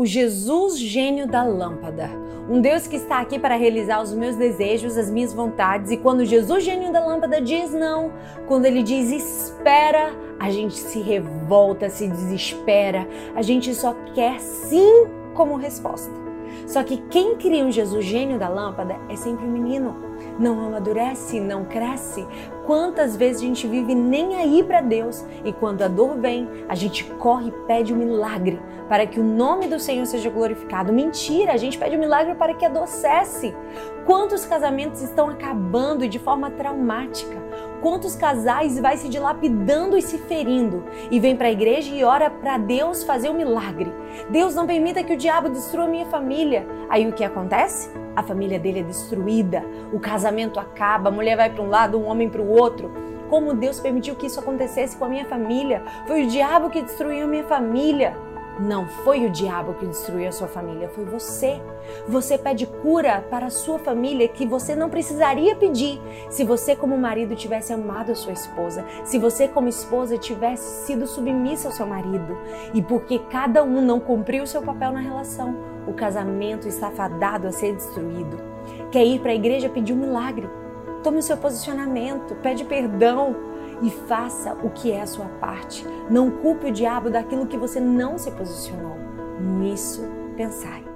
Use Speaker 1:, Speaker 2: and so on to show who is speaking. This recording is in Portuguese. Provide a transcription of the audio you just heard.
Speaker 1: o Jesus gênio da lâmpada. Um Deus que está aqui para realizar os meus desejos, as minhas vontades. E quando Jesus gênio da lâmpada diz não, quando ele diz espera, a gente se revolta, se desespera. A gente só quer sim como resposta. Só que quem cria um Jesus gênio da lâmpada é sempre um menino não amadurece, não cresce. Quantas vezes a gente vive nem aí para Deus e quando a dor vem, a gente corre e pede um milagre para que o nome do Senhor seja glorificado. Mentira, a gente pede um milagre para que a dor cesse. Quantos casamentos estão acabando de forma traumática? Quantos casais vai se dilapidando e se ferindo e vem para a igreja e ora para Deus fazer um milagre? Deus não permita que o diabo destrua minha família. Aí o que acontece? A família dele é destruída, o casamento acaba, a mulher vai para um lado, um homem para o outro. Como Deus permitiu que isso acontecesse com a minha família? Foi o diabo que destruiu a minha família. Não foi o diabo que destruiu a sua família, foi você. Você pede cura para a sua família que você não precisaria pedir se você, como marido, tivesse amado a sua esposa, se você, como esposa, tivesse sido submissa ao seu marido. E porque cada um não cumpriu o seu papel na relação, o casamento está fadado a ser destruído. Quer ir para a igreja pedir um milagre? Tome o seu posicionamento, pede perdão, e faça o que é a sua parte. Não culpe o diabo daquilo que você não se posicionou. Nisso pensai.